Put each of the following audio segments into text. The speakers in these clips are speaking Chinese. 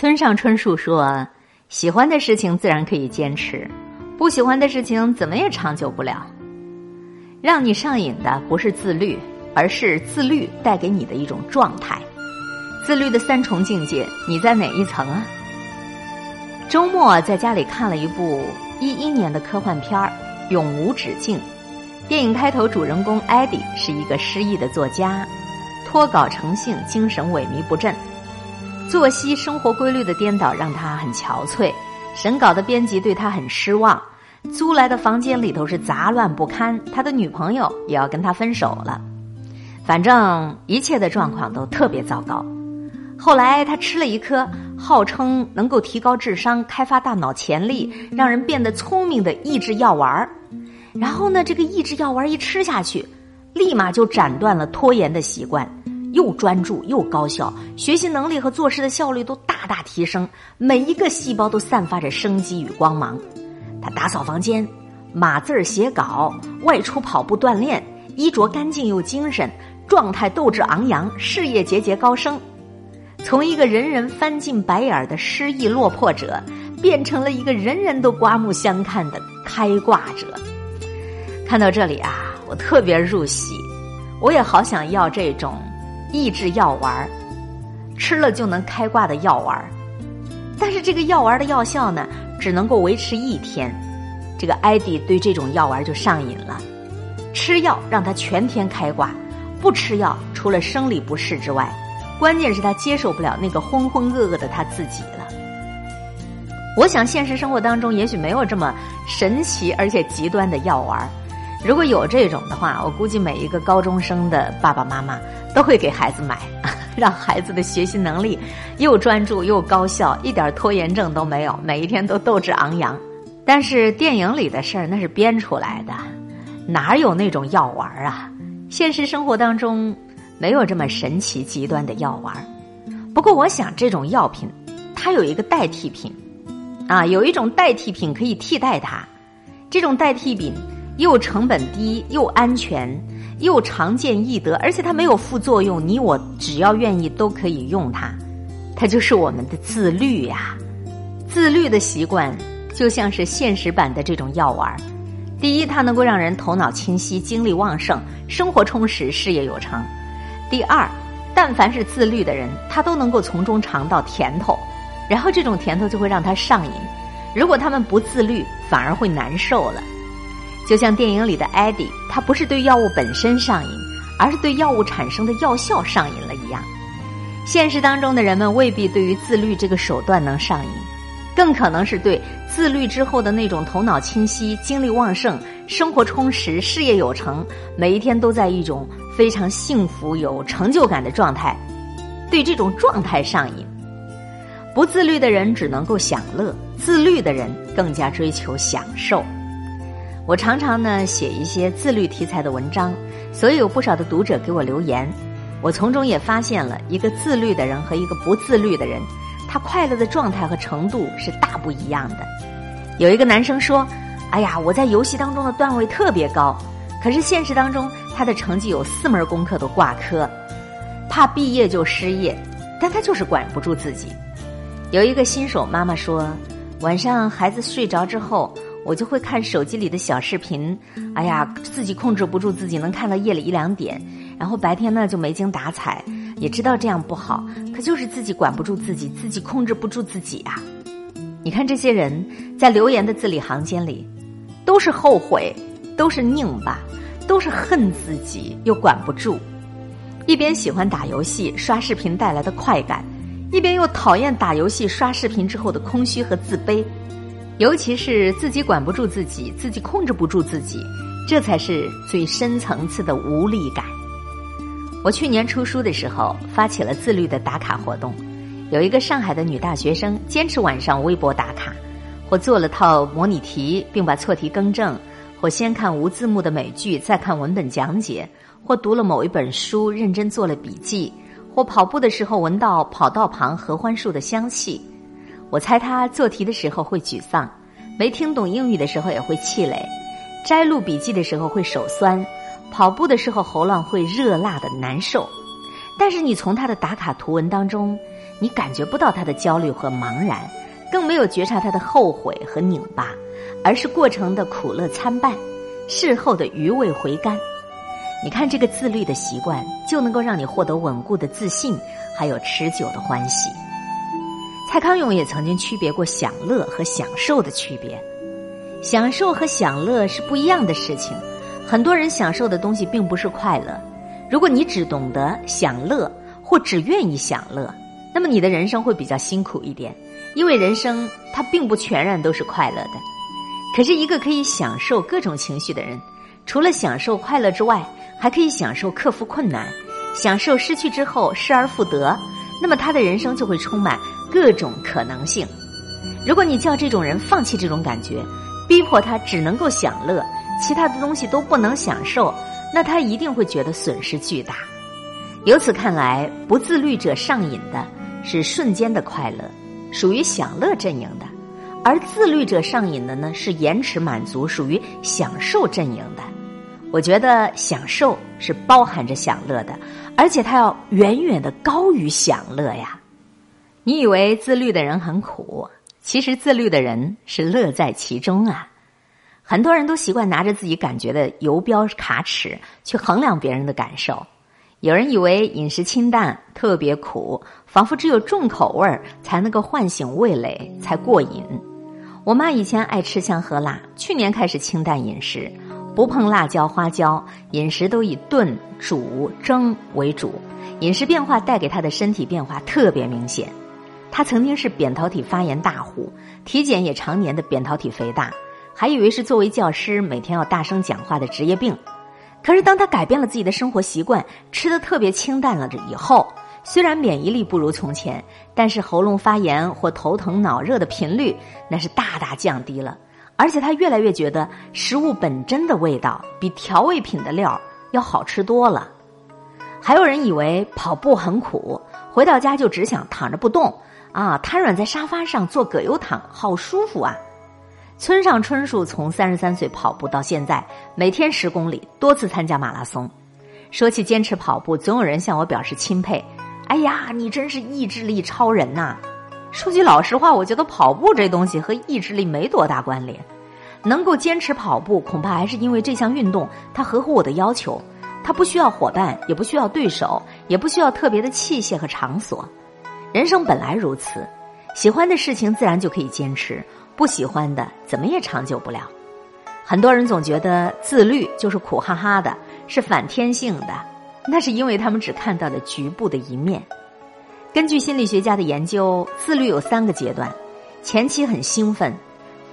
村上春树说：“喜欢的事情自然可以坚持，不喜欢的事情怎么也长久不了。让你上瘾的不是自律，而是自律带给你的一种状态。自律的三重境界，你在哪一层啊？”周末在家里看了一部一一年的科幻片儿《永无止境》。电影开头，主人公艾迪是一个失意的作家，脱稿成性，精神萎靡不振。作息生活规律的颠倒让他很憔悴，审稿的编辑对他很失望，租来的房间里头是杂乱不堪，他的女朋友也要跟他分手了，反正一切的状况都特别糟糕。后来他吃了一颗号称能够提高智商、开发大脑潜力、让人变得聪明的抑制药丸儿，然后呢，这个抑制药丸一吃下去，立马就斩断了拖延的习惯。又专注又高效，学习能力和做事的效率都大大提升，每一个细胞都散发着生机与光芒。他打扫房间，码字儿写稿，外出跑步锻炼，衣着干净又精神，状态斗志昂扬，事业节节高升。从一个人人翻进白眼的失意落魄者，变成了一个人人都刮目相看的开挂者。看到这里啊，我特别入戏，我也好想要这种。抑制药丸，吃了就能开挂的药丸，但是这个药丸的药效呢，只能够维持一天。这个艾迪对这种药丸就上瘾了，吃药让他全天开挂，不吃药除了生理不适之外，关键是他接受不了那个浑浑噩噩的他自己了。我想现实生活当中也许没有这么神奇而且极端的药丸。如果有这种的话，我估计每一个高中生的爸爸妈妈都会给孩子买，让孩子的学习能力又专注又高效，一点拖延症都没有，每一天都斗志昂扬。但是电影里的事儿那是编出来的，哪有那种药丸啊？现实生活当中没有这么神奇极端的药丸。不过我想，这种药品它有一个代替品啊，有一种代替品可以替代它，这种代替品。又成本低，又安全，又常见易得，而且它没有副作用。你我只要愿意都可以用它，它就是我们的自律呀。自律的习惯就像是现实版的这种药丸。第一，它能够让人头脑清晰、精力旺盛、生活充实、事业有成；第二，但凡是自律的人，他都能够从中尝到甜头，然后这种甜头就会让他上瘾。如果他们不自律，反而会难受了。就像电影里的艾迪，他不是对药物本身上瘾，而是对药物产生的药效上瘾了一样。现实当中的人们未必对于自律这个手段能上瘾，更可能是对自律之后的那种头脑清晰、精力旺盛、生活充实、事业有成，每一天都在一种非常幸福、有成就感的状态，对这种状态上瘾。不自律的人只能够享乐，自律的人更加追求享受。我常常呢写一些自律题材的文章，所以有不少的读者给我留言，我从中也发现了一个自律的人和一个不自律的人，他快乐的状态和程度是大不一样的。有一个男生说：“哎呀，我在游戏当中的段位特别高，可是现实当中他的成绩有四门功课都挂科，怕毕业就失业，但他就是管不住自己。”有一个新手妈妈说：“晚上孩子睡着之后。”我就会看手机里的小视频，哎呀，自己控制不住自己，能看到夜里一两点，然后白天呢就没精打采，也知道这样不好，可就是自己管不住自己，自己控制不住自己啊！你看这些人在留言的字里行间里，都是后悔，都是拧巴，都是恨自己又管不住，一边喜欢打游戏刷视频带来的快感，一边又讨厌打游戏刷视频之后的空虚和自卑。尤其是自己管不住自己，自己控制不住自己，这才是最深层次的无力感。我去年出书的时候，发起了自律的打卡活动。有一个上海的女大学生，坚持晚上微博打卡，或做了套模拟题，并把错题更正；或先看无字幕的美剧，再看文本讲解；或读了某一本书，认真做了笔记；或跑步的时候闻到跑道旁合欢树的香气。我猜他做题的时候会沮丧，没听懂英语的时候也会气馁，摘录笔记的时候会手酸，跑步的时候喉咙会热辣的难受。但是你从他的打卡图文当中，你感觉不到他的焦虑和茫然，更没有觉察他的后悔和拧巴，而是过程的苦乐参半，事后的余味回甘。你看这个自律的习惯，就能够让你获得稳固的自信，还有持久的欢喜。蔡康永也曾经区别过享乐和享受的区别，享受和享乐是不一样的事情。很多人享受的东西并不是快乐。如果你只懂得享乐，或只愿意享乐，那么你的人生会比较辛苦一点，因为人生它并不全然都是快乐的。可是，一个可以享受各种情绪的人，除了享受快乐之外，还可以享受克服困难，享受失去之后失而复得。那么，他的人生就会充满各种可能性。如果你叫这种人放弃这种感觉，逼迫他只能够享乐，其他的东西都不能享受，那他一定会觉得损失巨大。由此看来，不自律者上瘾的是瞬间的快乐，属于享乐阵营的；而自律者上瘾的呢，是延迟满足，属于享受阵营的。我觉得享受是包含着享乐的，而且它要远远的高于享乐呀。你以为自律的人很苦，其实自律的人是乐在其中啊。很多人都习惯拿着自己感觉的游标卡尺去衡量别人的感受。有人以为饮食清淡特别苦，仿佛只有重口味儿才能够唤醒味蕾才过瘾。我妈以前爱吃香喝辣，去年开始清淡饮食，不碰辣椒花椒，饮食都以炖、煮、蒸为主。饮食变化带给他的身体变化特别明显。他曾经是扁桃体发炎大户，体检也常年的扁桃体肥大，还以为是作为教师每天要大声讲话的职业病。可是，当他改变了自己的生活习惯，吃的特别清淡了这以后，虽然免疫力不如从前，但是喉咙发炎或头疼脑热的频率那是大大降低了。而且他越来越觉得食物本真的味道比调味品的料要好吃多了。还有人以为跑步很苦，回到家就只想躺着不动啊，瘫软在沙发上做葛优躺，好舒服啊。村上春树从三十三岁跑步到现在，每天十公里，多次参加马拉松。说起坚持跑步，总有人向我表示钦佩。哎呀，你真是意志力超人呐！说句老实话，我觉得跑步这东西和意志力没多大关联。能够坚持跑步，恐怕还是因为这项运动它合乎我的要求。它不需要伙伴，也不需要对手，也不需要特别的器械和场所。人生本来如此，喜欢的事情自然就可以坚持。不喜欢的，怎么也长久不了。很多人总觉得自律就是苦哈哈的，是反天性的，那是因为他们只看到了局部的一面。根据心理学家的研究，自律有三个阶段：前期很兴奋，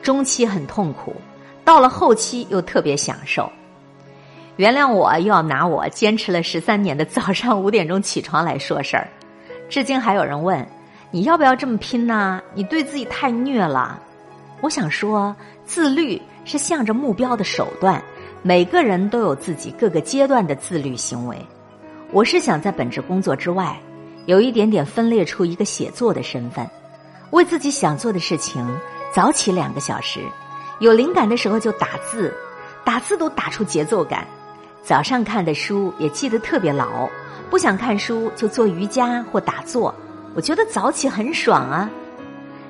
中期很痛苦，到了后期又特别享受。原谅我又要拿我坚持了十三年的早上五点钟起床来说事儿。至今还有人问：你要不要这么拼呢？你对自己太虐了。我想说，自律是向着目标的手段。每个人都有自己各个阶段的自律行为。我是想在本职工作之外，有一点点分裂出一个写作的身份，为自己想做的事情早起两个小时，有灵感的时候就打字，打字都打出节奏感。早上看的书也记得特别牢，不想看书就做瑜伽或打坐。我觉得早起很爽啊。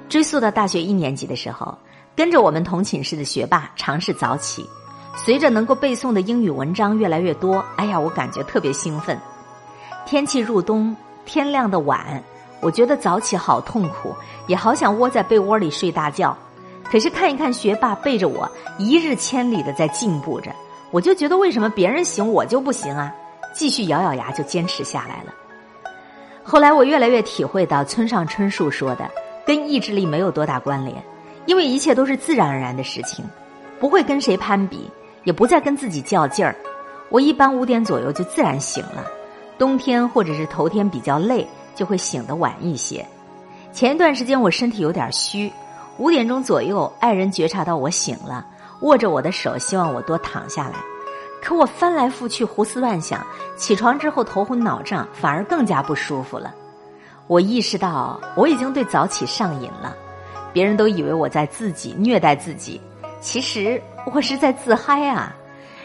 追溯到大学一年级的时候，跟着我们同寝室的学霸尝试早起，随着能够背诵的英语文章越来越多，哎呀，我感觉特别兴奋。天气入冬，天亮的晚，我觉得早起好痛苦，也好想窝在被窝里睡大觉。可是看一看学霸背着我一日千里的在进步着，我就觉得为什么别人行我就不行啊？继续咬咬牙就坚持下来了。后来我越来越体会到村上春树说的。跟意志力没有多大关联，因为一切都是自然而然的事情，不会跟谁攀比，也不再跟自己较劲儿。我一般五点左右就自然醒了，冬天或者是头天比较累，就会醒得晚一些。前一段时间我身体有点虚，五点钟左右，爱人觉察到我醒了，握着我的手，希望我多躺下来。可我翻来覆去，胡思乱想，起床之后头昏脑胀，反而更加不舒服了。我意识到我已经对早起上瘾了，别人都以为我在自己虐待自己，其实我是在自嗨啊！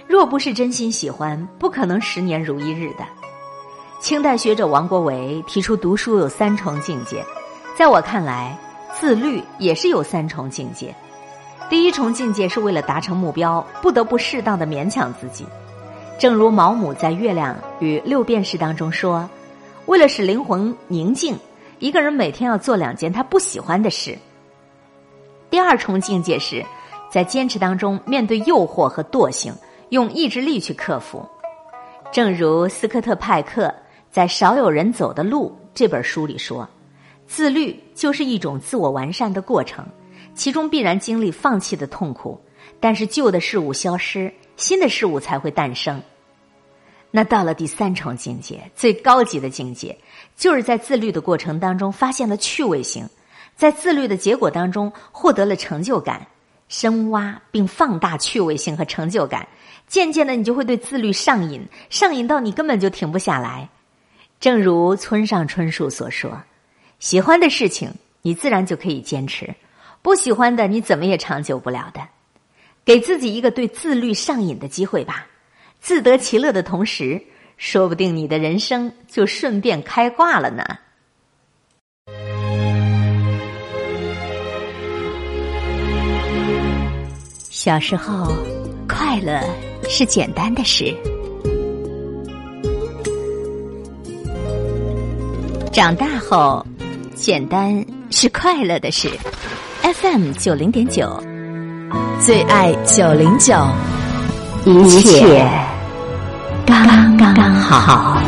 若不是真心喜欢，不可能十年如一日的。清代学者王国维提出，读书有三重境界。在我看来，自律也是有三重境界。第一重境界是为了达成目标，不得不适当的勉强自己。正如毛姆在《月亮与六便士》当中说：“为了使灵魂宁静，一个人每天要做两件他不喜欢的事。”第二重境界是在坚持当中面对诱惑和惰性，用意志力去克服。正如斯科特派克在《少有人走的路》这本书里说：“自律就是一种自我完善的过程，其中必然经历放弃的痛苦，但是旧的事物消失，新的事物才会诞生。”那到了第三重境界，最高级的境界，就是在自律的过程当中发现了趣味性。在自律的结果当中获得了成就感，深挖并放大趣味性和成就感，渐渐的你就会对自律上瘾，上瘾到你根本就停不下来。正如村上春树所说：“喜欢的事情你自然就可以坚持，不喜欢的你怎么也长久不了的。给自己一个对自律上瘾的机会吧，自得其乐的同时，说不定你的人生就顺便开挂了呢。”小时候，快乐是简单的事；长大后，简单是快乐的事。FM 九零点九，最爱九零九，一切刚刚好。